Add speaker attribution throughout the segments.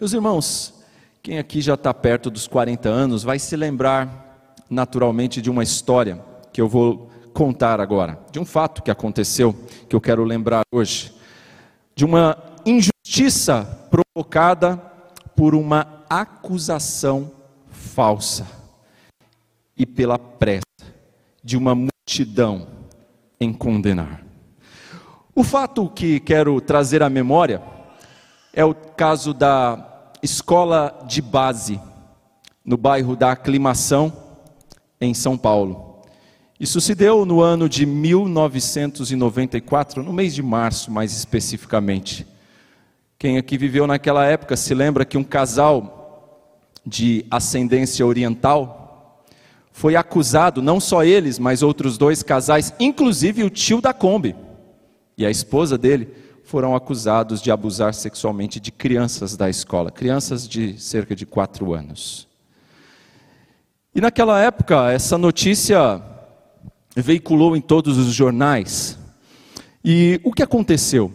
Speaker 1: Meus irmãos, quem aqui já está perto dos 40 anos vai se lembrar naturalmente de uma história que eu vou contar agora, de um fato que aconteceu, que eu quero lembrar hoje, de uma injustiça provocada por uma acusação falsa e pela pressa de uma multidão em condenar. O fato que quero trazer à memória é o caso da escola de base no bairro da Aclimação, em São Paulo. Isso se deu no ano de 1994, no mês de março, mais especificamente. Quem aqui viveu naquela época se lembra que um casal de ascendência oriental foi acusado, não só eles, mas outros dois casais, inclusive o tio da Kombi e a esposa dele, foram acusados de abusar sexualmente de crianças da escola, crianças de cerca de quatro anos. E naquela época, essa notícia veiculou em todos os jornais. E o que aconteceu?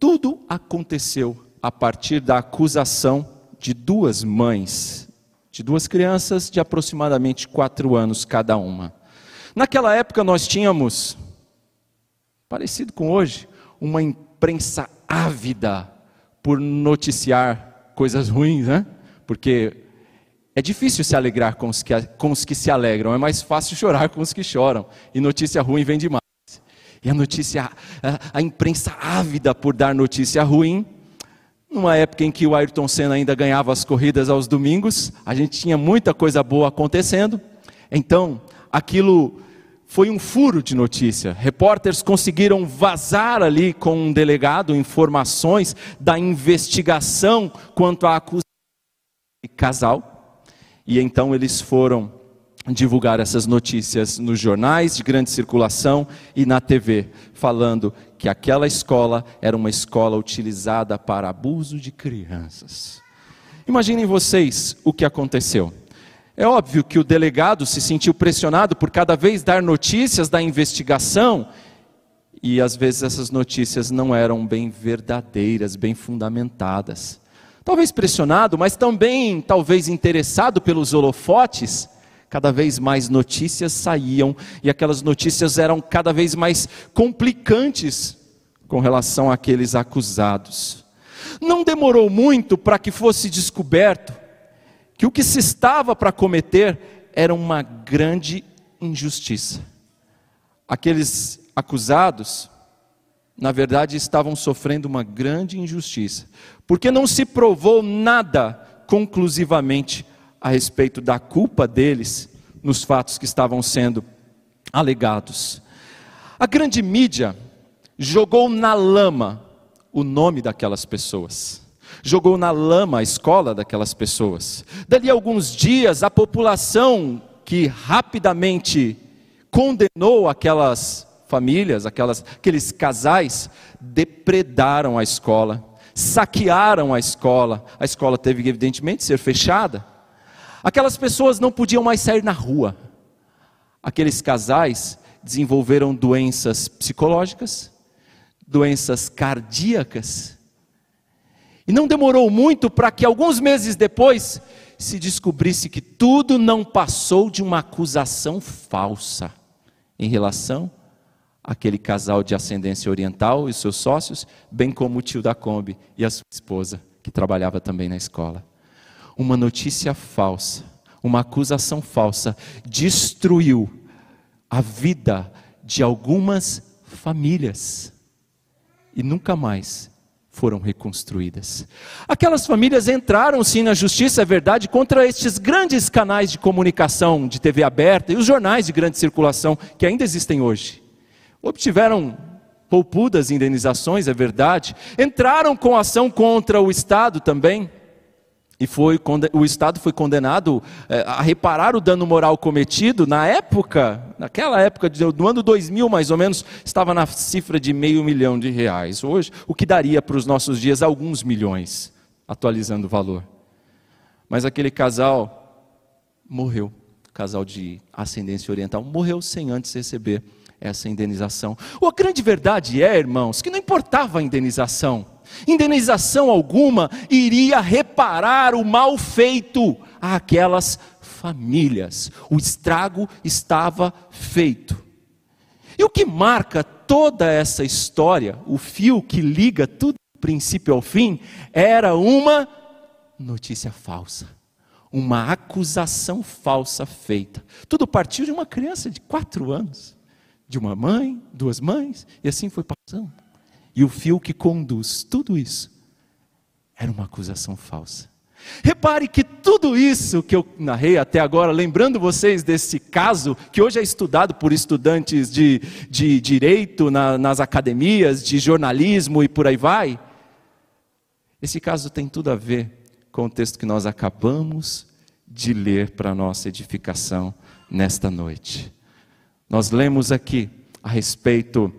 Speaker 1: Tudo aconteceu a partir da acusação de duas mães, de duas crianças de aproximadamente quatro anos cada uma. Naquela época nós tínhamos, parecido com hoje, uma imprensa ávida por noticiar coisas ruins, né? Porque é difícil se alegrar com os, que, com os que se alegram, é mais fácil chorar com os que choram. E notícia ruim vem demais. E a notícia, a, a imprensa ávida por dar notícia ruim, numa época em que o Ayrton Senna ainda ganhava as corridas aos domingos, a gente tinha muita coisa boa acontecendo. Então, aquilo foi um furo de notícia. Repórteres conseguiram vazar ali com um delegado informações da investigação quanto à acusação de casal. E então eles foram divulgar essas notícias nos jornais de grande circulação e na TV, falando que aquela escola era uma escola utilizada para abuso de crianças. Imaginem vocês o que aconteceu. É óbvio que o delegado se sentiu pressionado por cada vez dar notícias da investigação, e às vezes essas notícias não eram bem verdadeiras, bem fundamentadas. Talvez pressionado, mas também talvez interessado pelos holofotes, cada vez mais notícias saíam e aquelas notícias eram cada vez mais complicantes com relação àqueles acusados. Não demorou muito para que fosse descoberto que o que se estava para cometer era uma grande injustiça. Aqueles acusados na verdade, estavam sofrendo uma grande injustiça, porque não se provou nada conclusivamente a respeito da culpa deles nos fatos que estavam sendo alegados. A grande mídia jogou na lama o nome daquelas pessoas. Jogou na lama a escola daquelas pessoas. Dali a alguns dias, a população que rapidamente condenou aquelas famílias, aquelas, aqueles casais, depredaram a escola, saquearam a escola. A escola teve, evidentemente, ser fechada. Aquelas pessoas não podiam mais sair na rua. Aqueles casais desenvolveram doenças psicológicas, doenças cardíacas. E não demorou muito para que alguns meses depois se descobrisse que tudo não passou de uma acusação falsa em relação aquele casal de ascendência oriental e seus sócios, bem como o tio da Kombi e a sua esposa, que trabalhava também na escola. Uma notícia falsa, uma acusação falsa, destruiu a vida de algumas famílias e nunca mais foram reconstruídas. Aquelas famílias entraram sim na justiça, é verdade, contra estes grandes canais de comunicação de TV aberta e os jornais de grande circulação que ainda existem hoje. Obtiveram poupudas indenizações, é verdade. Entraram com ação contra o Estado também. E foi, o Estado foi condenado é, a reparar o dano moral cometido. Na época, naquela época, do ano 2000 mais ou menos, estava na cifra de meio milhão de reais. Hoje, o que daria para os nossos dias alguns milhões, atualizando o valor. Mas aquele casal morreu, casal de ascendência oriental, morreu sem antes receber essa indenização. Ou a grande verdade é, irmãos, que não importava a indenização. Indenização alguma iria reparar o mal feito àquelas famílias. O estrago estava feito. E o que marca toda essa história, o fio que liga tudo do princípio ao fim, era uma notícia falsa, uma acusação falsa feita. Tudo partiu de uma criança de quatro anos, de uma mãe, duas mães, e assim foi passando. E o fio que conduz tudo isso era uma acusação falsa. Repare que tudo isso que eu narrei até agora, lembrando vocês desse caso, que hoje é estudado por estudantes de, de direito na, nas academias, de jornalismo e por aí vai, esse caso tem tudo a ver com o texto que nós acabamos de ler para a nossa edificação nesta noite. Nós lemos aqui a respeito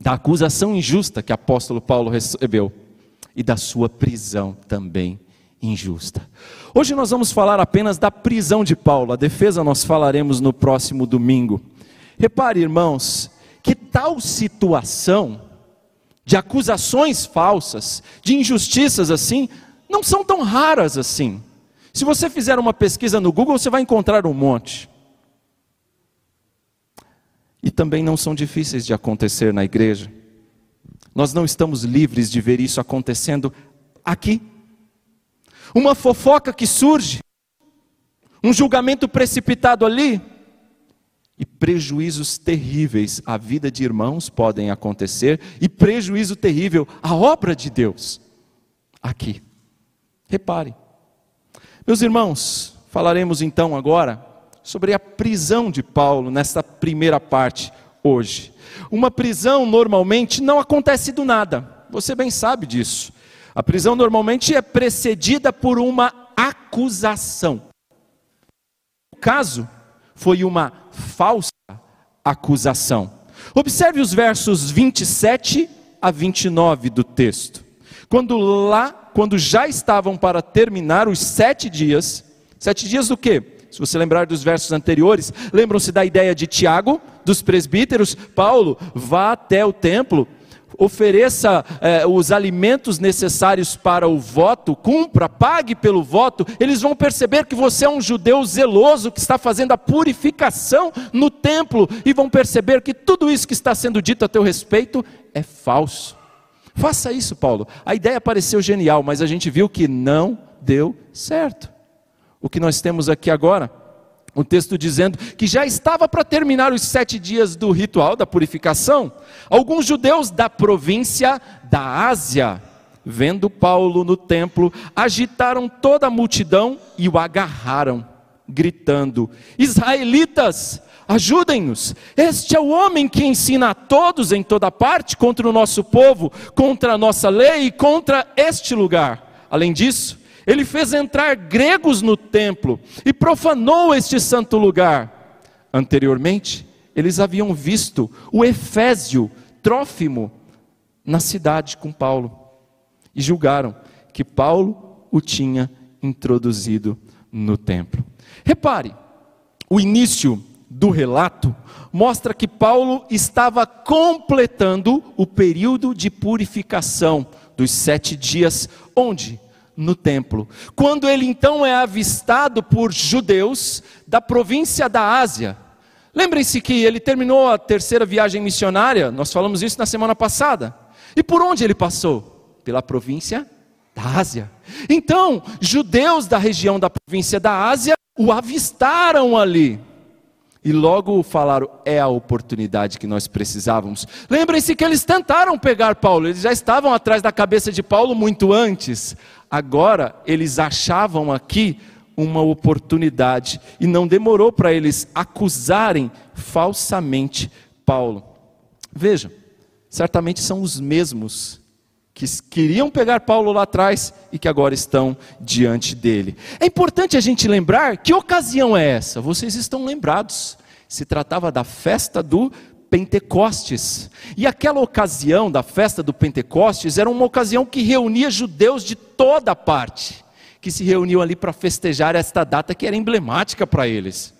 Speaker 1: da acusação injusta que apóstolo Paulo recebeu e da sua prisão também injusta. Hoje nós vamos falar apenas da prisão de Paulo, a defesa nós falaremos no próximo domingo. Repare, irmãos, que tal situação de acusações falsas, de injustiças assim, não são tão raras assim. Se você fizer uma pesquisa no Google, você vai encontrar um monte. E também não são difíceis de acontecer na igreja. Nós não estamos livres de ver isso acontecendo aqui uma fofoca que surge, um julgamento precipitado ali, e prejuízos terríveis à vida de irmãos podem acontecer, e prejuízo terrível à obra de Deus. Aqui. Repare. Meus irmãos, falaremos então agora sobre a prisão de Paulo nesta primeira parte hoje. Uma prisão normalmente não acontece do nada, você bem sabe disso. A prisão normalmente é precedida por uma acusação. O caso foi uma falsa acusação. Observe os versos 27 a 29 do texto. Quando lá, quando já estavam para terminar os sete dias, sete dias do quê? Se você lembrar dos versos anteriores, lembram-se da ideia de Tiago, dos presbíteros, Paulo, vá até o templo ofereça eh, os alimentos necessários para o voto, cumpra, pague pelo voto, eles vão perceber que você é um judeu zeloso que está fazendo a purificação no templo e vão perceber que tudo isso que está sendo dito a teu respeito é falso. Faça isso, Paulo. A ideia pareceu genial, mas a gente viu que não deu certo. O que nós temos aqui agora o texto dizendo que já estava para terminar os sete dias do ritual da purificação. Alguns judeus da província da Ásia, vendo Paulo no templo, agitaram toda a multidão e o agarraram, gritando: Israelitas, ajudem-nos! Este é o homem que ensina a todos em toda parte contra o nosso povo, contra a nossa lei e contra este lugar. Além disso, ele fez entrar gregos no templo e profanou este santo lugar. Anteriormente, eles haviam visto o Efésio Trófimo na cidade com Paulo e julgaram que Paulo o tinha introduzido no templo. Repare, o início do relato mostra que Paulo estava completando o período de purificação dos sete dias, onde no templo. Quando ele então é avistado por judeus da província da Ásia. Lembrem-se que ele terminou a terceira viagem missionária, nós falamos isso na semana passada. E por onde ele passou? Pela província da Ásia. Então, judeus da região da província da Ásia o avistaram ali. E logo falaram: é a oportunidade que nós precisávamos. Lembrem-se que eles tentaram pegar Paulo, eles já estavam atrás da cabeça de Paulo muito antes. Agora eles achavam aqui uma oportunidade e não demorou para eles acusarem falsamente Paulo. Veja, certamente são os mesmos que queriam pegar Paulo lá atrás e que agora estão diante dele. É importante a gente lembrar que ocasião é essa? Vocês estão lembrados. Se tratava da festa do Pentecostes. E aquela ocasião da festa do Pentecostes era uma ocasião que reunia judeus de toda parte, que se reuniam ali para festejar esta data que era emblemática para eles.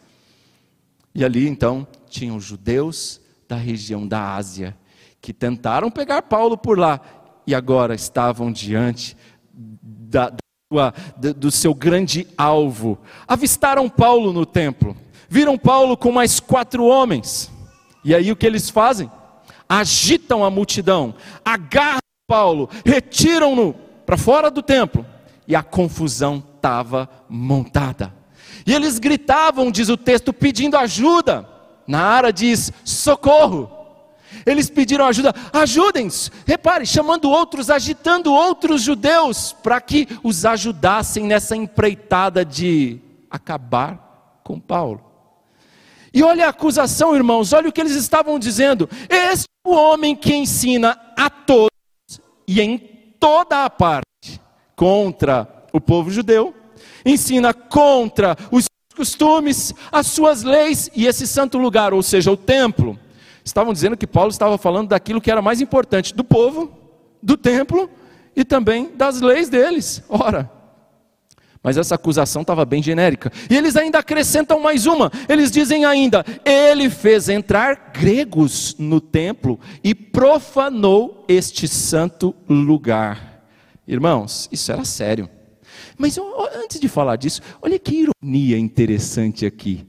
Speaker 1: E ali então tinham judeus da região da Ásia que tentaram pegar Paulo por lá e agora estavam diante da, do, do seu grande alvo. Avistaram Paulo no templo, viram Paulo com mais quatro homens, e aí o que eles fazem? Agitam a multidão, agarram Paulo, retiram-no para fora do templo, e a confusão estava montada. E eles gritavam, diz o texto, pedindo ajuda. Na área diz socorro. Eles pediram ajuda, ajudem-nos. Repare, chamando outros, agitando outros judeus para que os ajudassem nessa empreitada de acabar com Paulo. E olha a acusação, irmãos, olha o que eles estavam dizendo. Este é o homem que ensina a todos e em toda a parte contra o povo judeu, ensina contra os costumes, as suas leis e esse santo lugar, ou seja, o templo estavam dizendo que Paulo estava falando daquilo que era mais importante do povo, do templo e também das leis deles. Ora, mas essa acusação estava bem genérica. E eles ainda acrescentam mais uma. Eles dizem ainda: ele fez entrar gregos no templo e profanou este santo lugar. Irmãos, isso era sério. Mas antes de falar disso, olha que ironia interessante aqui.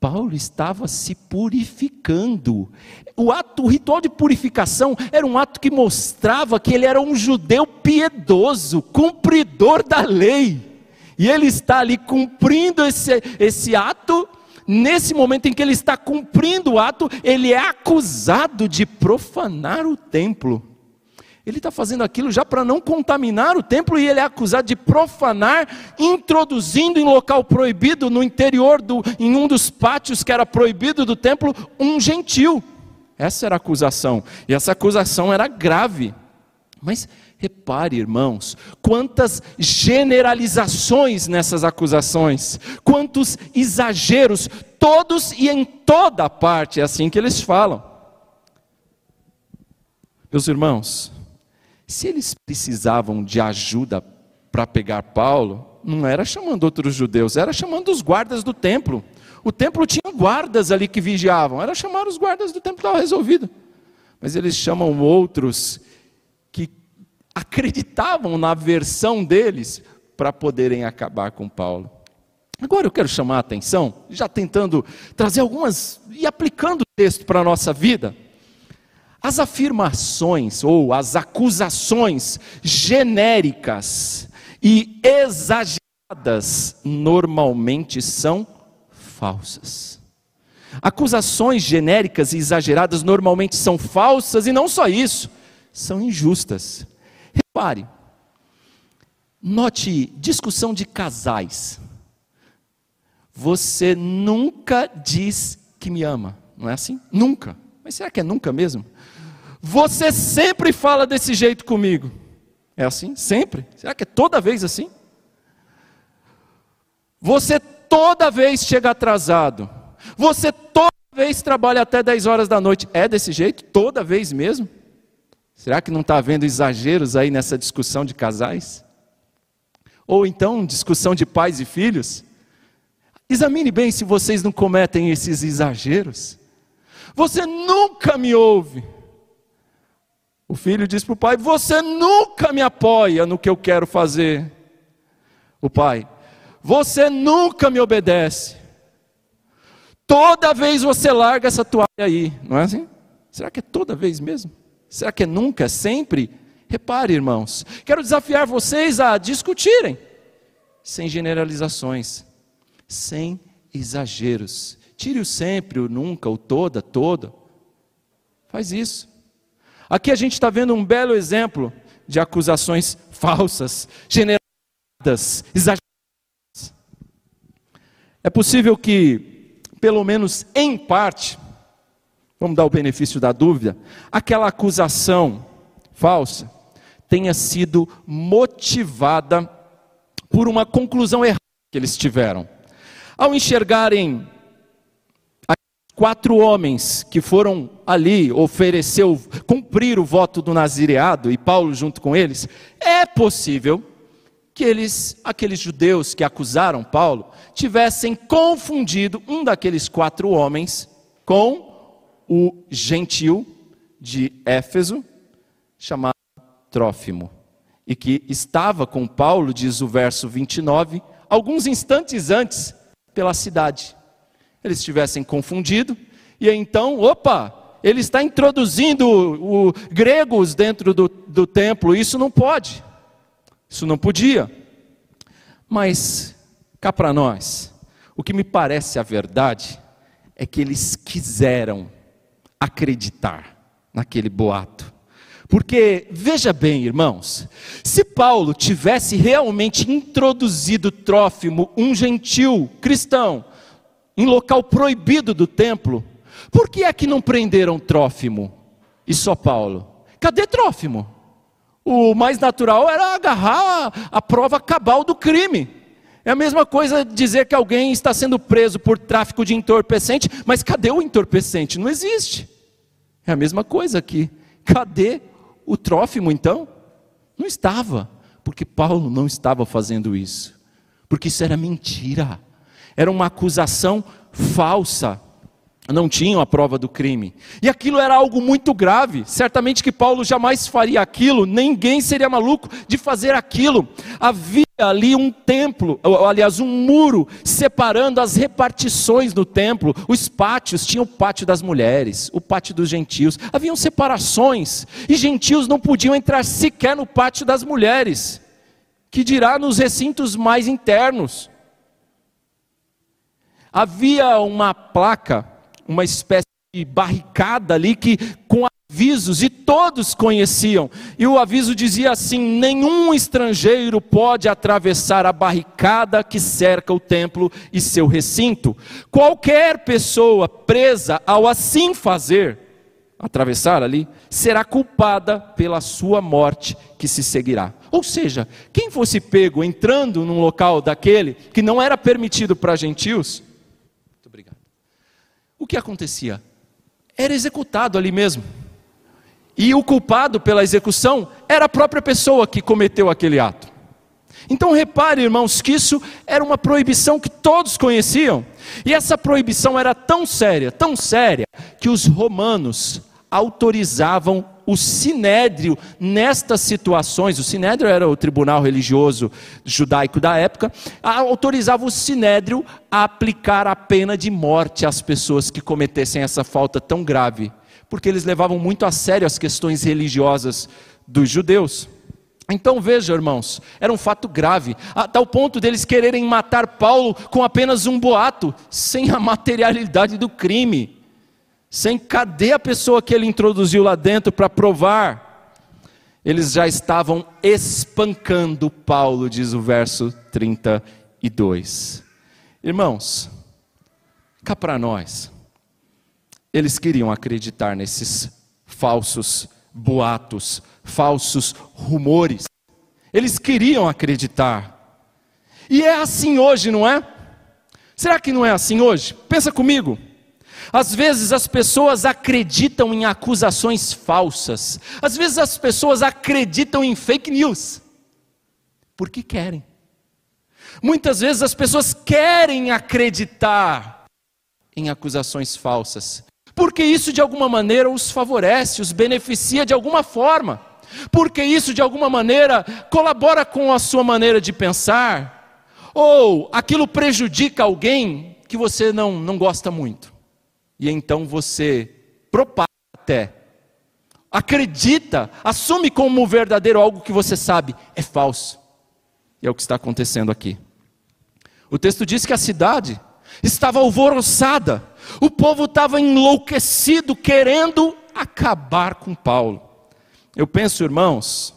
Speaker 1: Paulo estava se purificando. O ato, o ritual de purificação era um ato que mostrava que ele era um judeu piedoso, cumpridor da lei. E ele está ali cumprindo esse, esse ato. Nesse momento em que ele está cumprindo o ato, ele é acusado de profanar o templo. Ele está fazendo aquilo já para não contaminar o templo e ele é acusado de profanar, introduzindo em local proibido, no interior, do, em um dos pátios que era proibido do templo, um gentil. Essa era a acusação. E essa acusação era grave. Mas repare, irmãos, quantas generalizações nessas acusações, quantos exageros, todos e em toda parte, é assim que eles falam. Meus irmãos, se eles precisavam de ajuda para pegar Paulo, não era chamando outros judeus, era chamando os guardas do templo. O templo tinha guardas ali que vigiavam, era chamar os guardas do templo, estava resolvido. Mas eles chamam outros acreditavam na versão deles para poderem acabar com Paulo. Agora eu quero chamar a atenção, já tentando trazer algumas e aplicando o texto para a nossa vida. As afirmações ou as acusações genéricas e exageradas normalmente são falsas. Acusações genéricas e exageradas normalmente são falsas e não só isso, são injustas. Repare, note discussão de casais. Você nunca diz que me ama, não é assim? Nunca. Mas será que é nunca mesmo? Você sempre fala desse jeito comigo. É assim? Sempre? Será que é toda vez assim? Você toda vez chega atrasado. Você toda vez trabalha até 10 horas da noite. É desse jeito? Toda vez mesmo? Será que não está havendo exageros aí nessa discussão de casais? Ou então discussão de pais e filhos? Examine bem se vocês não cometem esses exageros. Você nunca me ouve. O filho diz para o pai: Você nunca me apoia no que eu quero fazer. O pai: Você nunca me obedece. Toda vez você larga essa toalha aí, não é assim? Será que é toda vez mesmo? Será que é nunca, é sempre? Repare, irmãos, quero desafiar vocês a discutirem, sem generalizações, sem exageros. Tire o sempre, o nunca, o toda, toda. Faz isso. Aqui a gente está vendo um belo exemplo de acusações falsas, generadas, exageradas. É possível que, pelo menos em parte, vamos dar o benefício da dúvida, aquela acusação falsa tenha sido motivada por uma conclusão errada que eles tiveram. Ao enxergarem quatro homens que foram ali oferecer, cumprir o voto do nazireado e Paulo junto com eles, é possível que eles, aqueles judeus que acusaram Paulo, tivessem confundido um daqueles quatro homens com o gentil de Éfeso, chamado Trófimo, e que estava com Paulo, diz o verso 29, alguns instantes antes, pela cidade. Eles tivessem confundido, e então, opa, ele está introduzindo o, o gregos dentro do, do templo, isso não pode, isso não podia. Mas, cá para nós, o que me parece a verdade é que eles quiseram acreditar naquele boato. Porque, veja bem, irmãos, se Paulo tivesse realmente introduzido Trófimo, um gentil cristão, em local proibido do templo, por que é que não prenderam Trófimo e só Paulo? Cadê Trófimo? O mais natural era agarrar a, a prova cabal do crime. É a mesma coisa dizer que alguém está sendo preso por tráfico de entorpecente, mas cadê o entorpecente? Não existe. É a mesma coisa aqui. Cadê o Trófimo então? Não estava, porque Paulo não estava fazendo isso, porque isso era mentira, era uma acusação falsa não tinham a prova do crime. E aquilo era algo muito grave. Certamente que Paulo jamais faria aquilo, ninguém seria maluco de fazer aquilo. Havia ali um templo, aliás, um muro separando as repartições do templo. Os pátios, tinha o pátio das mulheres, o pátio dos gentios. Haviam separações, e gentios não podiam entrar sequer no pátio das mulheres. Que dirá nos recintos mais internos. Havia uma placa uma espécie de barricada ali que com avisos e todos conheciam. E o aviso dizia assim: nenhum estrangeiro pode atravessar a barricada que cerca o templo e seu recinto. Qualquer pessoa presa ao assim fazer, atravessar ali, será culpada pela sua morte que se seguirá. Ou seja, quem fosse pego entrando num local daquele que não era permitido para gentios, o que acontecia? Era executado ali mesmo. E o culpado pela execução era a própria pessoa que cometeu aquele ato. Então repare, irmãos, que isso era uma proibição que todos conheciam. E essa proibição era tão séria, tão séria, que os romanos autorizavam o sinédrio nestas situações, o sinédrio era o tribunal religioso judaico da época, autorizava o sinédrio a aplicar a pena de morte às pessoas que cometessem essa falta tão grave, porque eles levavam muito a sério as questões religiosas dos judeus. Então veja, irmãos, era um fato grave, a tal ponto deles quererem matar Paulo com apenas um boato, sem a materialidade do crime sem cadê a pessoa que ele introduziu lá dentro para provar? Eles já estavam espancando Paulo, diz o verso 32. Irmãos, cá para nós, eles queriam acreditar nesses falsos boatos, falsos rumores. Eles queriam acreditar. E é assim hoje, não é? Será que não é assim hoje? Pensa comigo. Às vezes as pessoas acreditam em acusações falsas. Às vezes as pessoas acreditam em fake news. Porque querem. Muitas vezes as pessoas querem acreditar em acusações falsas. Porque isso de alguma maneira os favorece, os beneficia de alguma forma. Porque isso de alguma maneira colabora com a sua maneira de pensar. Ou aquilo prejudica alguém que você não, não gosta muito e então você propaga até, acredita, assume como verdadeiro algo que você sabe é falso. E é o que está acontecendo aqui. O texto diz que a cidade estava alvoroçada, o povo estava enlouquecido, querendo acabar com Paulo. Eu penso, irmãos,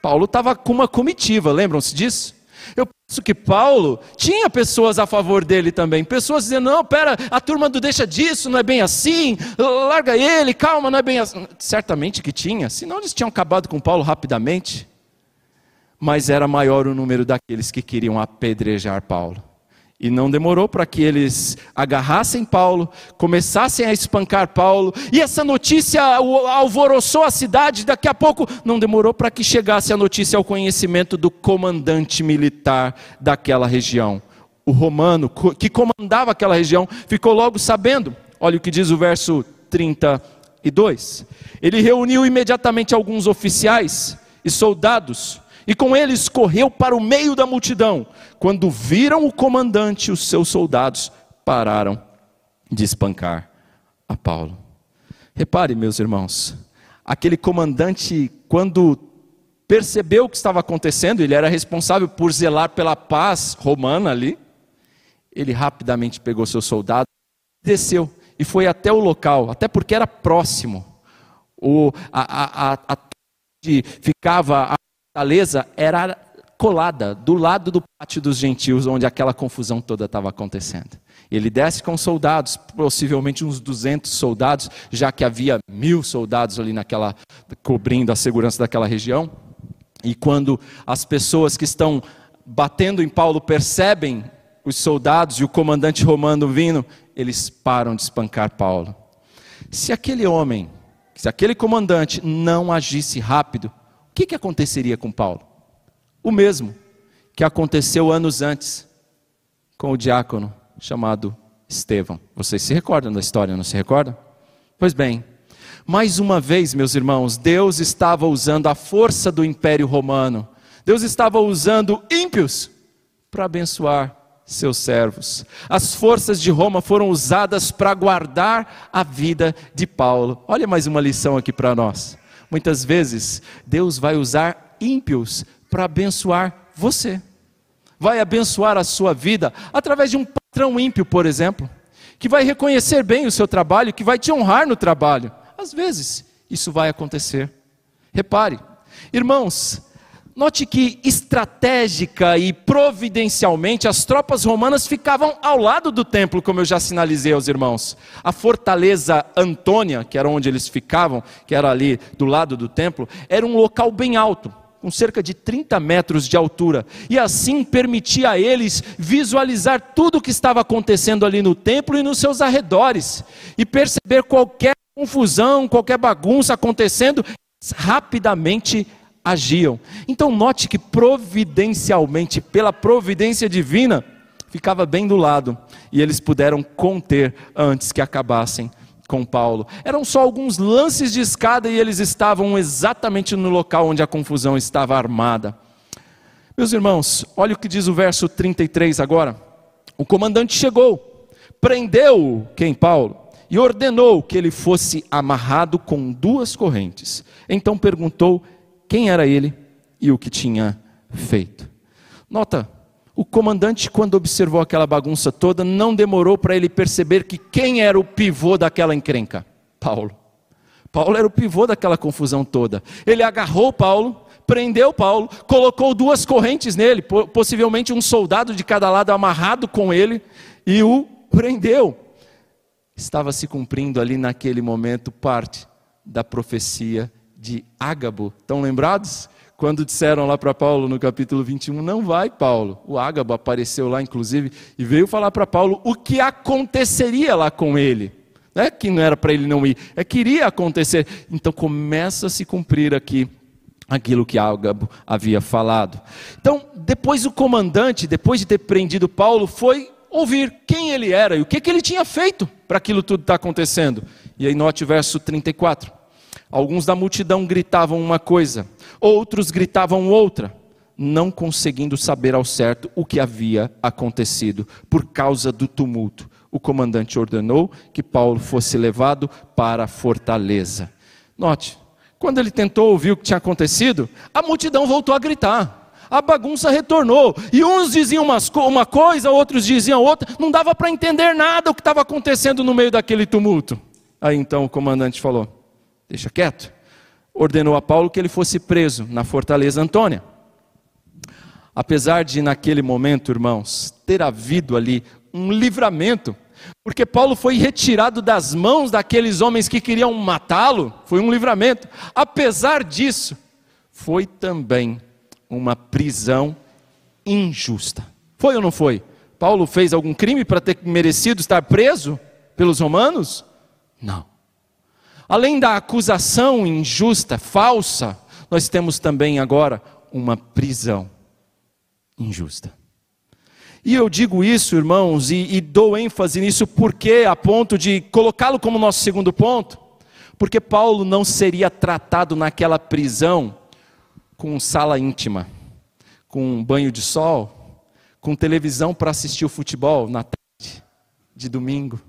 Speaker 1: Paulo estava com uma comitiva, lembram-se disso? Eu penso que Paulo tinha pessoas a favor dele também, pessoas dizendo: não, pera, a turma não deixa disso, não é bem assim, larga ele, calma, não é bem assim. Certamente que tinha, senão eles tinham acabado com Paulo rapidamente. Mas era maior o número daqueles que queriam apedrejar Paulo. E não demorou para que eles agarrassem Paulo, começassem a espancar Paulo, e essa notícia alvoroçou a cidade. Daqui a pouco, não demorou para que chegasse a notícia ao conhecimento do comandante militar daquela região. O romano que comandava aquela região ficou logo sabendo. Olha o que diz o verso 32. Ele reuniu imediatamente alguns oficiais e soldados, e com eles correu para o meio da multidão. Quando viram o comandante os seus soldados, pararam de espancar a Paulo. Repare, meus irmãos, aquele comandante, quando percebeu o que estava acontecendo, ele era responsável por zelar pela paz romana ali. Ele rapidamente pegou seus soldados, desceu e foi até o local, até porque era próximo. O, a, a, a, a ficava a fortaleza era colada do lado do pátio dos gentios, onde aquela confusão toda estava acontecendo. Ele desce com soldados, possivelmente uns 200 soldados, já que havia mil soldados ali naquela cobrindo a segurança daquela região. E quando as pessoas que estão batendo em Paulo percebem os soldados e o comandante romano vindo, eles param de espancar Paulo. Se aquele homem, se aquele comandante não agisse rápido, que, que aconteceria com Paulo? O mesmo que aconteceu anos antes com o diácono chamado Estevão. Vocês se recordam da história, não se recordam? Pois bem, mais uma vez, meus irmãos, Deus estava usando a força do Império Romano, Deus estava usando ímpios para abençoar seus servos. As forças de Roma foram usadas para guardar a vida de Paulo. Olha mais uma lição aqui para nós. Muitas vezes, Deus vai usar ímpios para abençoar você. Vai abençoar a sua vida através de um patrão ímpio, por exemplo, que vai reconhecer bem o seu trabalho, que vai te honrar no trabalho. Às vezes, isso vai acontecer. Repare, irmãos, note que estratégica e providencialmente as tropas romanas ficavam ao lado do templo, como eu já sinalizei aos irmãos. A fortaleza Antônia, que era onde eles ficavam, que era ali do lado do templo, era um local bem alto com cerca de 30 metros de altura, e assim permitia a eles visualizar tudo o que estava acontecendo ali no templo e nos seus arredores, e perceber qualquer confusão, qualquer bagunça acontecendo, rapidamente agiam. Então, note que providencialmente, pela providência divina, ficava bem do lado, e eles puderam conter antes que acabassem com Paulo. Eram só alguns lances de escada e eles estavam exatamente no local onde a confusão estava armada. Meus irmãos, olha o que diz o verso 33 agora. O comandante chegou, prendeu quem Paulo e ordenou que ele fosse amarrado com duas correntes. Então perguntou quem era ele e o que tinha feito. Nota, o comandante, quando observou aquela bagunça toda, não demorou para ele perceber que quem era o pivô daquela encrenca? Paulo. Paulo era o pivô daquela confusão toda. Ele agarrou Paulo, prendeu Paulo, colocou duas correntes nele, possivelmente um soldado de cada lado amarrado com ele, e o prendeu. Estava se cumprindo ali naquele momento parte da profecia de Ágabo. Estão lembrados? quando disseram lá para Paulo no capítulo 21, não vai, Paulo. O Ágabo apareceu lá, inclusive, e veio falar para Paulo o que aconteceria lá com ele. Não é que não era para ele não ir, é que iria acontecer. Então começa a se cumprir aqui aquilo que Ágabo havia falado. Então, depois o comandante, depois de ter prendido Paulo, foi ouvir quem ele era e o que, que ele tinha feito para aquilo tudo estar tá acontecendo. E aí note o verso 34. Alguns da multidão gritavam uma coisa, outros gritavam outra, não conseguindo saber ao certo o que havia acontecido por causa do tumulto. O comandante ordenou que Paulo fosse levado para a fortaleza. Note, quando ele tentou ouvir o que tinha acontecido, a multidão voltou a gritar. A bagunça retornou. E uns diziam uma coisa, outros diziam outra. Não dava para entender nada o que estava acontecendo no meio daquele tumulto. Aí então o comandante falou: deixa quieto. Ordenou a Paulo que ele fosse preso na fortaleza Antônia. Apesar de, naquele momento, irmãos, ter havido ali um livramento, porque Paulo foi retirado das mãos daqueles homens que queriam matá-lo, foi um livramento. Apesar disso, foi também uma prisão injusta. Foi ou não foi? Paulo fez algum crime para ter merecido estar preso pelos romanos? Não. Além da acusação injusta, falsa, nós temos também agora uma prisão injusta. E eu digo isso, irmãos, e, e dou ênfase nisso porque, a ponto de colocá-lo como nosso segundo ponto, porque Paulo não seria tratado naquela prisão com sala íntima, com banho de sol, com televisão para assistir o futebol na tarde de domingo.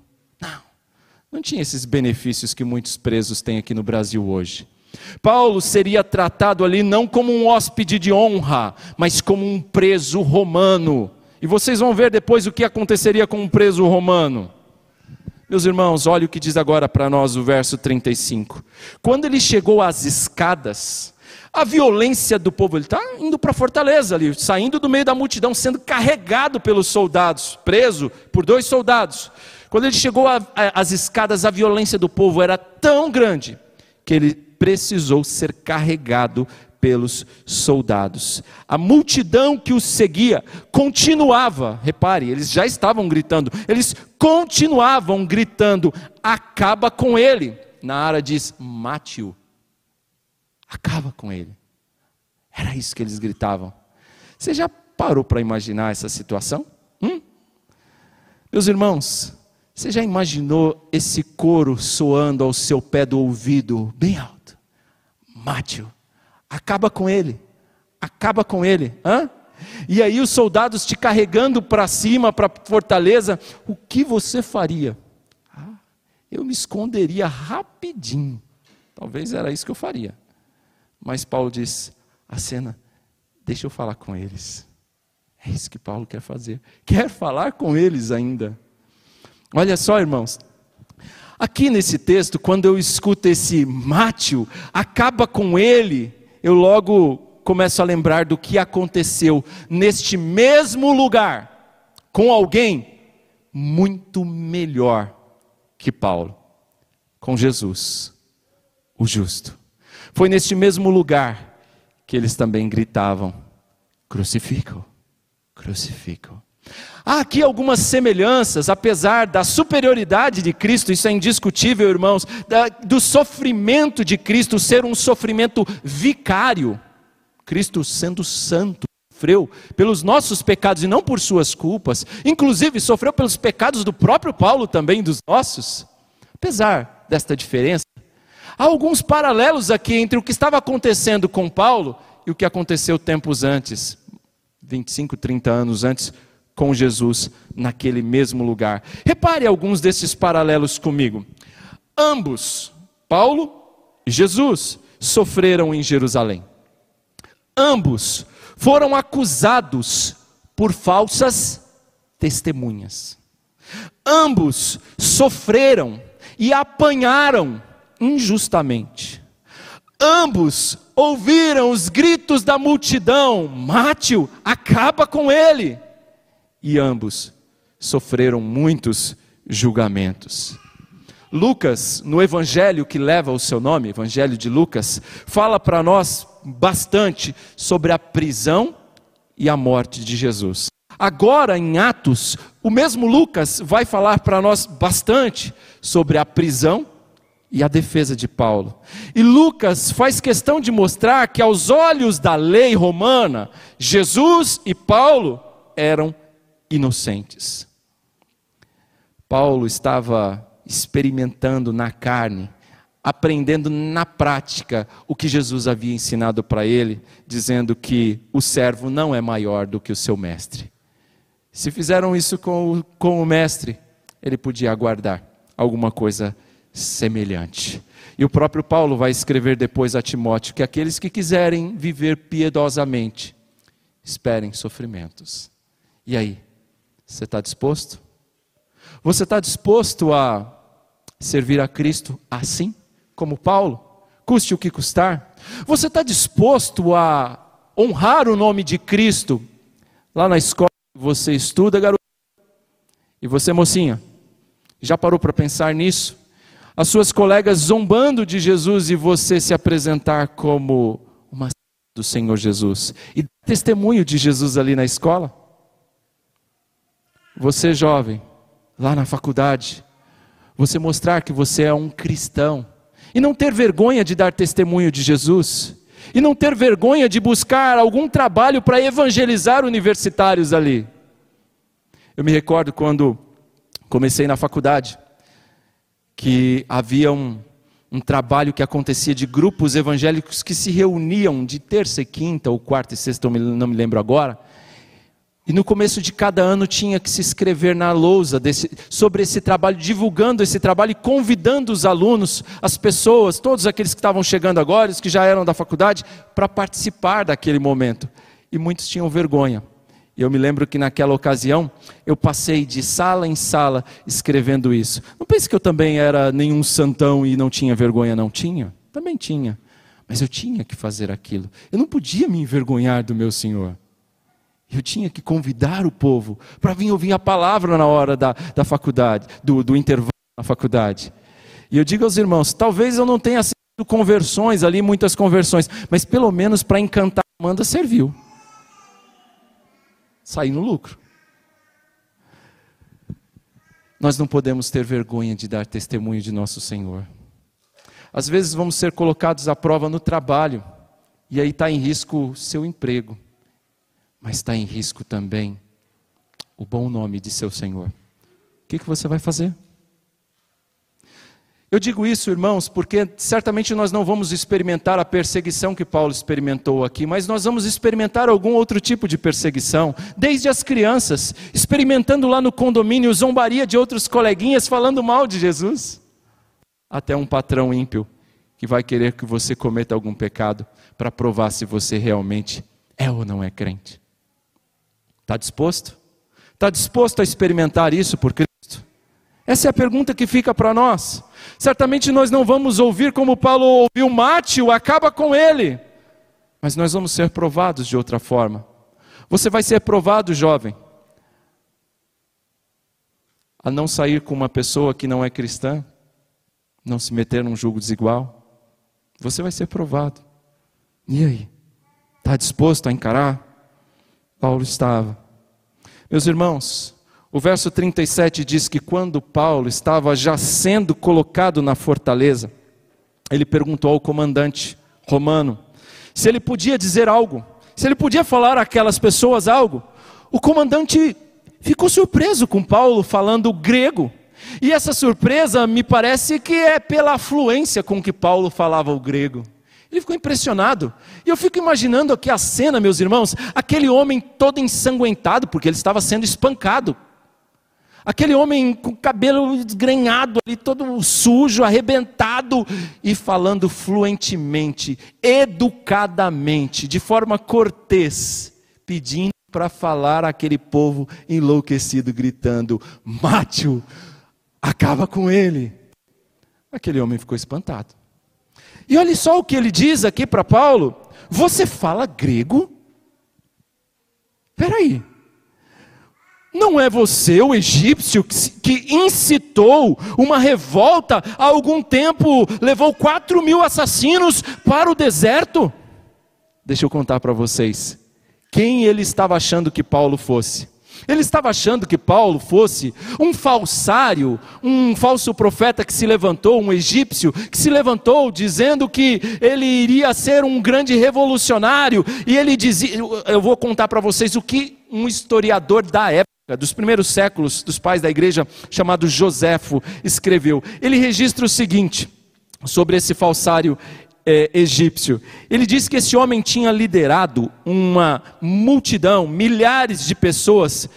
Speaker 1: Não, tinha esses benefícios que muitos presos têm aqui no Brasil hoje. Paulo seria tratado ali não como um hóspede de honra, mas como um preso romano. E vocês vão ver depois o que aconteceria com um preso romano. Meus irmãos, olha o que diz agora para nós o verso 35. Quando ele chegou às escadas, a violência do povo, ele está indo para a fortaleza ali, saindo do meio da multidão, sendo carregado pelos soldados, preso por dois soldados. Quando ele chegou às escadas, a violência do povo era tão grande que ele precisou ser carregado pelos soldados. A multidão que os seguia continuava, repare, eles já estavam gritando, eles continuavam gritando: acaba com ele. Na área diz: mate-o, acaba com ele. Era isso que eles gritavam. Você já parou para imaginar essa situação? Hum? Meus irmãos, você já imaginou esse coro soando ao seu pé do ouvido, bem alto? mate-o, acaba com ele, acaba com ele. Hã? E aí os soldados te carregando para cima, para a fortaleza, o que você faria? Ah, eu me esconderia rapidinho. Talvez era isso que eu faria. Mas Paulo diz: a cena, deixa eu falar com eles. É isso que Paulo quer fazer. Quer falar com eles ainda. Olha só, irmãos, Aqui nesse texto, quando eu escuto esse Mátio, acaba com ele, eu logo começo a lembrar do que aconteceu neste mesmo lugar, com alguém muito melhor que Paulo, com Jesus, o justo. Foi neste mesmo lugar que eles também gritavam: crucificam, crucificam. Há aqui algumas semelhanças, apesar da superioridade de Cristo, isso é indiscutível, irmãos, da, do sofrimento de Cristo ser um sofrimento vicário. Cristo, sendo santo, sofreu pelos nossos pecados e não por suas culpas, inclusive sofreu pelos pecados do próprio Paulo também, dos nossos. Apesar desta diferença, há alguns paralelos aqui entre o que estava acontecendo com Paulo e o que aconteceu tempos antes, 25, 30 anos antes com Jesus naquele mesmo lugar. Repare alguns desses paralelos comigo. Ambos, Paulo e Jesus, sofreram em Jerusalém. Ambos foram acusados por falsas testemunhas. Ambos sofreram e apanharam injustamente. Ambos ouviram os gritos da multidão: mate-o, acaba com ele e ambos sofreram muitos julgamentos. Lucas, no evangelho que leva o seu nome, Evangelho de Lucas, fala para nós bastante sobre a prisão e a morte de Jesus. Agora, em Atos, o mesmo Lucas vai falar para nós bastante sobre a prisão e a defesa de Paulo. E Lucas faz questão de mostrar que, aos olhos da lei romana, Jesus e Paulo eram inocentes. Paulo estava experimentando na carne, aprendendo na prática o que Jesus havia ensinado para ele, dizendo que o servo não é maior do que o seu mestre. Se fizeram isso com o, com o mestre, ele podia aguardar alguma coisa semelhante. E o próprio Paulo vai escrever depois a Timóteo que aqueles que quiserem viver piedosamente, esperem sofrimentos. E aí? Você está disposto? Você está disposto a servir a Cristo assim, como Paulo? Custe o que custar? Você está disposto a honrar o nome de Cristo lá na escola que você estuda, garoto? E você, mocinha, já parou para pensar nisso? As suas colegas zombando de Jesus e você se apresentar como uma do Senhor Jesus e testemunho de Jesus ali na escola? Você jovem, lá na faculdade, você mostrar que você é um cristão e não ter vergonha de dar testemunho de Jesus e não ter vergonha de buscar algum trabalho para evangelizar universitários ali. Eu me recordo quando comecei na faculdade que havia um, um trabalho que acontecia de grupos evangélicos que se reuniam de terça e quinta, ou quarta e sexta, não me lembro agora. E no começo de cada ano tinha que se escrever na lousa desse, sobre esse trabalho, divulgando esse trabalho e convidando os alunos, as pessoas, todos aqueles que estavam chegando agora, os que já eram da faculdade, para participar daquele momento. E muitos tinham vergonha. Eu me lembro que naquela ocasião eu passei de sala em sala escrevendo isso. Não pense que eu também era nenhum santão e não tinha vergonha, não tinha. Também tinha. Mas eu tinha que fazer aquilo. Eu não podia me envergonhar do meu Senhor. Eu tinha que convidar o povo para vir ouvir a palavra na hora da, da faculdade, do, do intervalo na faculdade. E eu digo aos irmãos: talvez eu não tenha assistido conversões ali, muitas conversões, mas pelo menos para encantar a Amanda serviu sair no lucro. Nós não podemos ter vergonha de dar testemunho de nosso Senhor. Às vezes vamos ser colocados à prova no trabalho, e aí está em risco seu emprego, mas está em risco também o bom nome de seu Senhor. O que, que você vai fazer? Eu digo isso, irmãos, porque certamente nós não vamos experimentar a perseguição que Paulo experimentou aqui, mas nós vamos experimentar algum outro tipo de perseguição, desde as crianças, experimentando lá no condomínio zombaria de outros coleguinhas falando mal de Jesus, até um patrão ímpio que vai querer que você cometa algum pecado para provar se você realmente é ou não é crente. Está disposto? Está disposto a experimentar isso por Cristo? Essa é a pergunta que fica para nós. Certamente nós não vamos ouvir como Paulo ouviu, mate-o, acaba com ele. Mas nós vamos ser provados de outra forma. Você vai ser provado, jovem, a não sair com uma pessoa que não é cristã, não se meter num julgo desigual. Você vai ser provado. E aí? Está disposto a encarar? Paulo estava. Meus irmãos, o verso 37 diz que quando Paulo estava já sendo colocado na fortaleza, ele perguntou ao comandante romano se ele podia dizer algo, se ele podia falar àquelas pessoas algo. O comandante ficou surpreso com Paulo falando grego. E essa surpresa me parece que é pela fluência com que Paulo falava o grego. Ele ficou impressionado. E eu fico imaginando aqui a cena, meus irmãos, aquele homem todo ensanguentado, porque ele estava sendo espancado Aquele homem com o cabelo desgrenhado ali, todo sujo, arrebentado, e falando fluentemente, educadamente, de forma cortês, pedindo para falar aquele povo enlouquecido, gritando: mate-o, acaba com ele. Aquele homem ficou espantado. E olha só o que ele diz aqui para Paulo: Você fala grego? Espera aí. Não é você, o egípcio, que incitou uma revolta há algum tempo, levou quatro mil assassinos para o deserto? Deixa eu contar para vocês. Quem ele estava achando que Paulo fosse? Ele estava achando que Paulo fosse um falsário, um falso profeta que se levantou, um egípcio que se levantou dizendo que ele iria ser um grande revolucionário. E ele dizia: Eu vou contar para vocês o que um historiador da época dos primeiros séculos dos pais da igreja, chamado Joséfo, escreveu. Ele registra o seguinte sobre esse falsário é, egípcio. Ele diz que esse homem tinha liderado uma multidão, milhares de pessoas,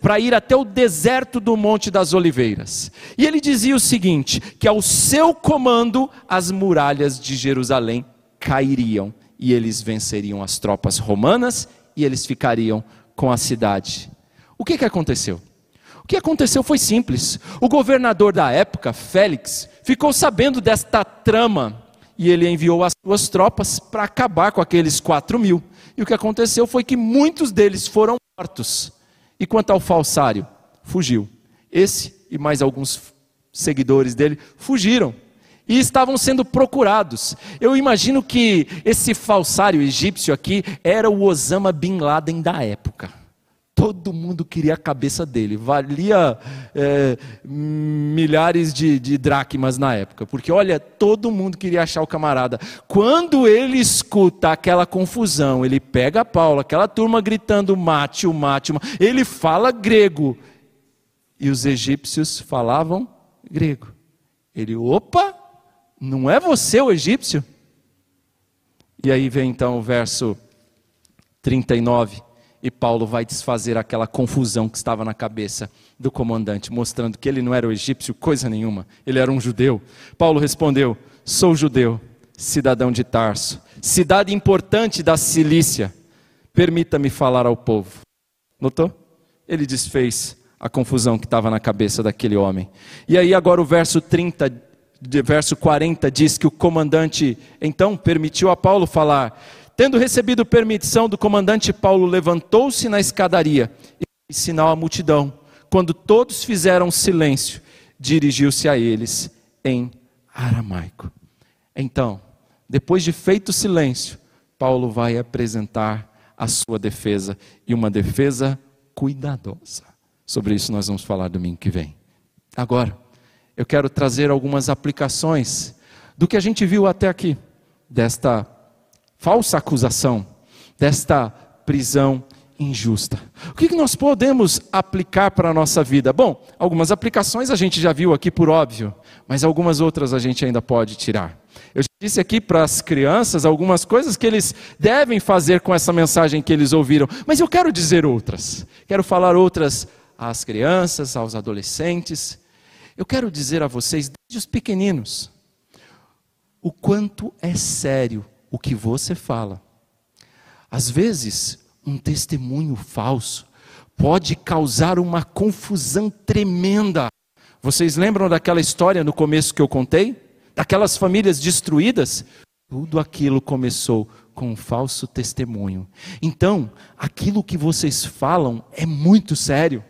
Speaker 1: para ir até o deserto do Monte das Oliveiras. E ele dizia o seguinte: que ao seu comando as muralhas de Jerusalém cairiam e eles venceriam as tropas romanas e eles ficariam com a cidade. O que, que aconteceu? O que aconteceu foi simples. O governador da época, Félix, ficou sabendo desta trama e ele enviou as suas tropas para acabar com aqueles quatro mil. E o que aconteceu foi que muitos deles foram mortos. E quanto ao falsário, fugiu. Esse e mais alguns seguidores dele fugiram e estavam sendo procurados. Eu imagino que esse falsário egípcio aqui era o Osama Bin Laden da época. Todo mundo queria a cabeça dele. Valia é, milhares de, de dracmas na época. Porque, olha, todo mundo queria achar o camarada. Quando ele escuta aquela confusão, ele pega Paulo, aquela turma gritando: mate o mate, ele fala grego. E os egípcios falavam grego. Ele, opa, Não é você o egípcio? E aí vem então o verso 39, e Paulo vai desfazer aquela confusão que estava na cabeça do comandante, mostrando que ele não era o egípcio, coisa nenhuma, ele era um judeu. Paulo respondeu: Sou judeu, cidadão de Tarso, cidade importante da Cilícia. Permita-me falar ao povo. Notou? Ele desfez a confusão que estava na cabeça daquele homem. E aí agora o verso 30, verso 40 diz que o comandante então permitiu a Paulo falar. Tendo recebido permissão do comandante, Paulo levantou-se na escadaria e sinal à multidão. Quando todos fizeram silêncio, dirigiu-se a eles em aramaico. Então, depois de feito silêncio, Paulo vai apresentar a sua defesa e uma defesa cuidadosa. Sobre isso nós vamos falar domingo que vem. Agora, eu quero trazer algumas aplicações do que a gente viu até aqui, desta falsa acusação, desta prisão injusta. O que nós podemos aplicar para a nossa vida? Bom, algumas aplicações a gente já viu aqui por óbvio, mas algumas outras a gente ainda pode tirar. Eu disse aqui para as crianças algumas coisas que eles devem fazer com essa mensagem que eles ouviram, mas eu quero dizer outras. Quero falar outras às crianças, aos adolescentes. Eu quero dizer a vocês, desde os pequeninos, o quanto é sério o que você fala. Às vezes, um testemunho falso pode causar uma confusão tremenda. Vocês lembram daquela história no começo que eu contei? Daquelas famílias destruídas? Tudo aquilo começou com um falso testemunho. Então, aquilo que vocês falam é muito sério.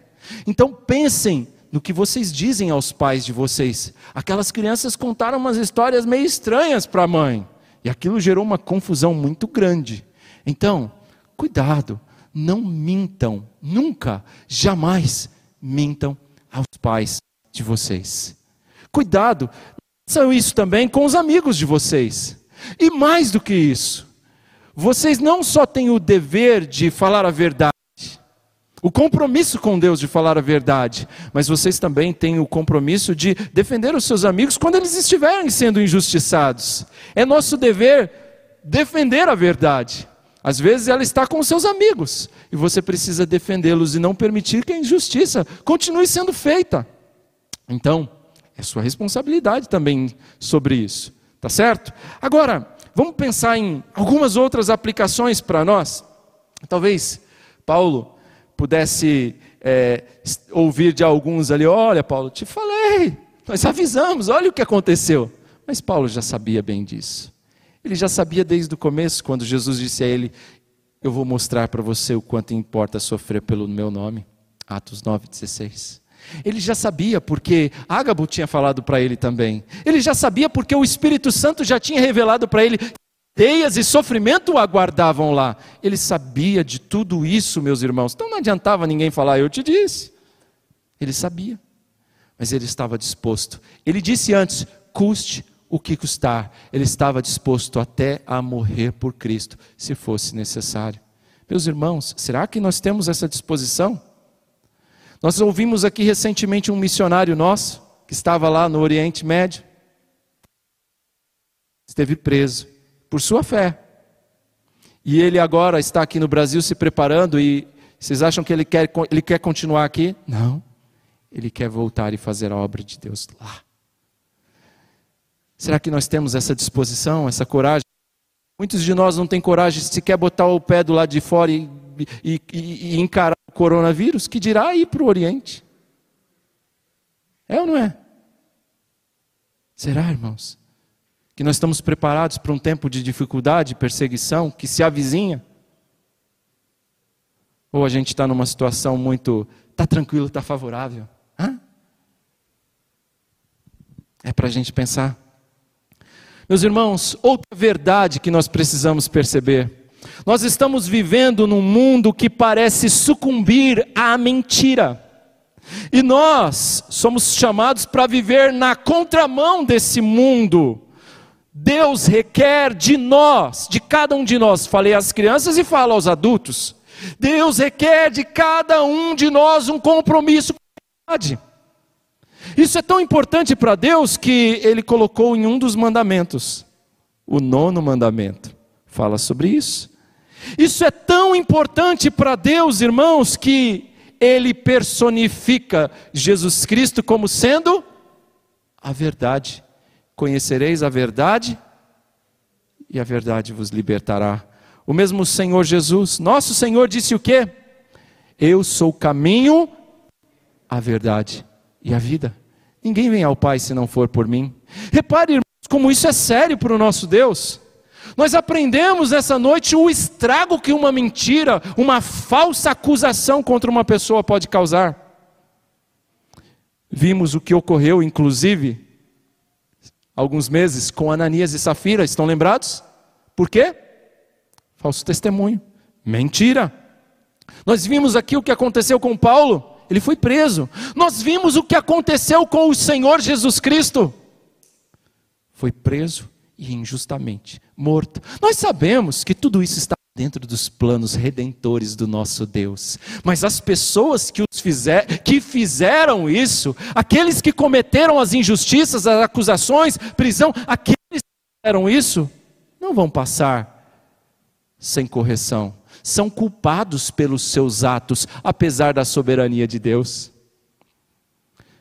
Speaker 1: Então, pensem no que vocês dizem aos pais de vocês. Aquelas crianças contaram umas histórias meio estranhas para a mãe. E aquilo gerou uma confusão muito grande. Então, cuidado, não mintam, nunca, jamais mintam aos pais de vocês. Cuidado, façam isso também com os amigos de vocês. E mais do que isso, vocês não só têm o dever de falar a verdade, o compromisso com Deus de falar a verdade, mas vocês também têm o compromisso de defender os seus amigos quando eles estiverem sendo injustiçados. É nosso dever defender a verdade. Às vezes ela está com os seus amigos e você precisa defendê-los e não permitir que a injustiça continue sendo feita. Então, é sua responsabilidade também sobre isso, tá certo? Agora, vamos pensar em algumas outras aplicações para nós. Talvez Paulo pudesse é, ouvir de alguns ali: olha, Paulo, te falei, nós avisamos, olha o que aconteceu. Mas Paulo já sabia bem disso. Ele já sabia desde o começo, quando Jesus disse a ele: Eu vou mostrar para você o quanto importa sofrer pelo meu nome. Atos 9,16. Ele já sabia porque Ágabo tinha falado para ele também. Ele já sabia porque o Espírito Santo já tinha revelado para ele Teias e sofrimento o aguardavam lá. Ele sabia de tudo isso, meus irmãos. Então não adiantava ninguém falar, eu te disse. Ele sabia, mas ele estava disposto. Ele disse antes: custe o que custar. Ele estava disposto até a morrer por Cristo, se fosse necessário. Meus irmãos, será que nós temos essa disposição? Nós ouvimos aqui recentemente um missionário nosso, que estava lá no Oriente Médio, esteve preso por sua fé. E ele agora está aqui no Brasil se preparando e vocês acham que ele quer, ele quer continuar aqui? Não. Ele quer voltar e fazer a obra de Deus lá. Será que nós temos essa disposição, essa coragem? Muitos de nós não têm coragem sequer botar o pé do lado de fora e, e, e, e encarar o coronavírus, que dirá ir para o Oriente. É ou não é? Será, irmãos? Que nós estamos preparados para um tempo de dificuldade, perseguição, que se avizinha? Ou a gente está numa situação muito, está tranquilo, está favorável? Hã? É para a gente pensar. Meus irmãos, outra verdade que nós precisamos perceber. Nós estamos vivendo num mundo que parece sucumbir à mentira. E nós somos chamados para viver na contramão desse mundo Deus requer de nós, de cada um de nós, falei às crianças e falo aos adultos. Deus requer de cada um de nós um compromisso com a verdade. Isso é tão importante para Deus que ele colocou em um dos mandamentos, o nono mandamento. Fala sobre isso. Isso é tão importante para Deus, irmãos, que ele personifica Jesus Cristo como sendo a verdade. Conhecereis a verdade e a verdade vos libertará. O mesmo Senhor Jesus, nosso Senhor disse o quê? Eu sou o caminho, a verdade e a vida. Ninguém vem ao Pai se não for por mim. Repare, irmãos, como isso é sério para o nosso Deus. Nós aprendemos nessa noite o estrago que uma mentira, uma falsa acusação contra uma pessoa pode causar. Vimos o que ocorreu, inclusive, alguns meses com Ananias e Safira, estão lembrados? Por quê? Falso testemunho, mentira. Nós vimos aqui o que aconteceu com Paulo, ele foi preso. Nós vimos o que aconteceu com o Senhor Jesus Cristo, foi preso e injustamente morto. Nós sabemos que tudo isso está dentro dos planos redentores do nosso Deus. Mas as pessoas que, os fizer, que fizeram isso, aqueles que cometeram as injustiças, as acusações, prisão, aqueles que fizeram isso, não vão passar sem correção. São culpados pelos seus atos, apesar da soberania de Deus.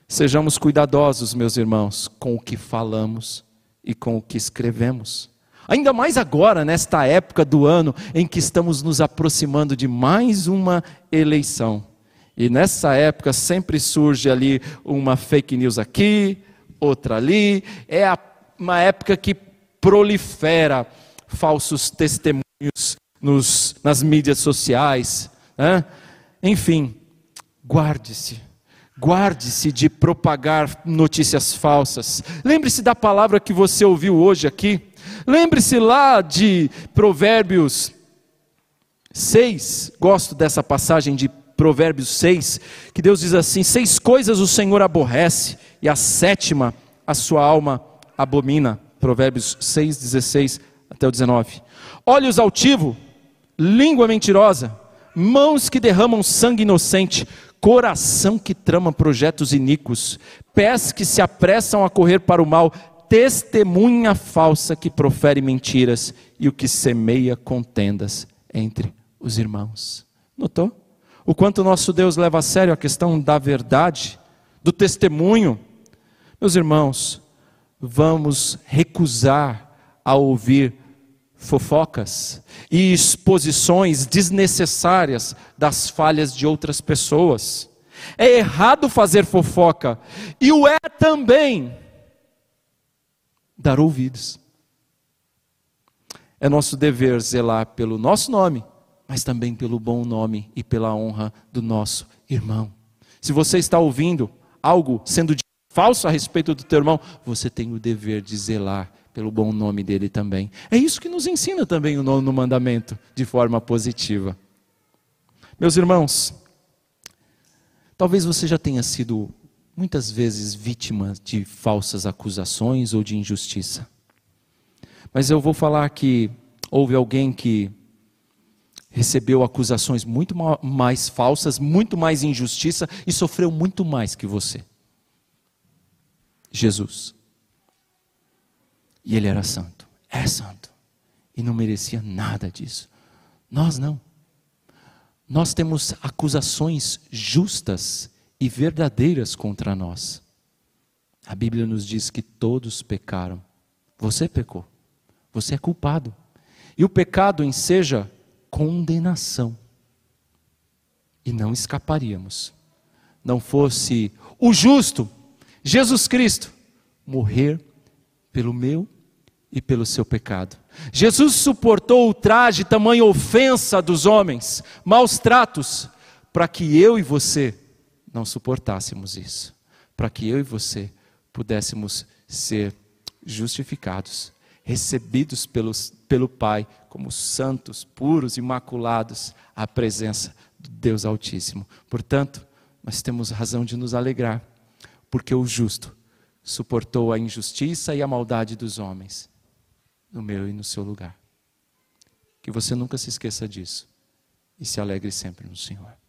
Speaker 1: Sejamos cuidadosos, meus irmãos, com o que falamos e com o que escrevemos. Ainda mais agora, nesta época do ano em que estamos nos aproximando de mais uma eleição. E nessa época sempre surge ali uma fake news aqui, outra ali. É uma época que prolifera falsos testemunhos nos, nas mídias sociais. Né? Enfim, guarde-se Guarde-se de propagar notícias falsas. Lembre-se da palavra que você ouviu hoje aqui. Lembre-se lá de Provérbios 6. Gosto dessa passagem de Provérbios 6, que Deus diz assim: Seis coisas o Senhor aborrece, e a sétima a sua alma abomina. Provérbios 6, 16 até o 19. Olhos altivos, língua mentirosa, mãos que derramam sangue inocente, coração que trama projetos iníquos, pés que se apressam a correr para o mal, testemunha falsa que profere mentiras e o que semeia contendas entre os irmãos. Notou? O quanto nosso Deus leva a sério a questão da verdade, do testemunho. Meus irmãos, vamos recusar a ouvir fofocas e exposições desnecessárias das falhas de outras pessoas. É errado fazer fofoca e o é também dar ouvidos. É nosso dever zelar pelo nosso nome, mas também pelo bom nome e pela honra do nosso irmão. Se você está ouvindo algo sendo falso a respeito do teu irmão, você tem o dever de zelar pelo bom nome dele também. É isso que nos ensina também o nono mandamento, de forma positiva. Meus irmãos, talvez você já tenha sido muitas vezes vítima de falsas acusações ou de injustiça. Mas eu vou falar que houve alguém que recebeu acusações muito mais falsas, muito mais injustiça e sofreu muito mais que você. Jesus. E ele era santo, é santo, e não merecia nada disso. Nós não. Nós temos acusações justas e verdadeiras contra nós. A Bíblia nos diz que todos pecaram. Você pecou. Você é culpado. E o pecado enseja condenação. E não escaparíamos. Não fosse o justo, Jesus Cristo, morrer pelo meu e pelo seu pecado. Jesus suportou o traje, tamanha ofensa dos homens, maus tratos, para que eu e você não suportássemos isso, para que eu e você pudéssemos ser justificados, recebidos pelos, pelo Pai como santos, puros, imaculados à presença do Deus Altíssimo. Portanto, nós temos razão de nos alegrar, porque o justo suportou a injustiça e a maldade dos homens, no meu e no seu lugar. Que você nunca se esqueça disso e se alegre sempre no Senhor.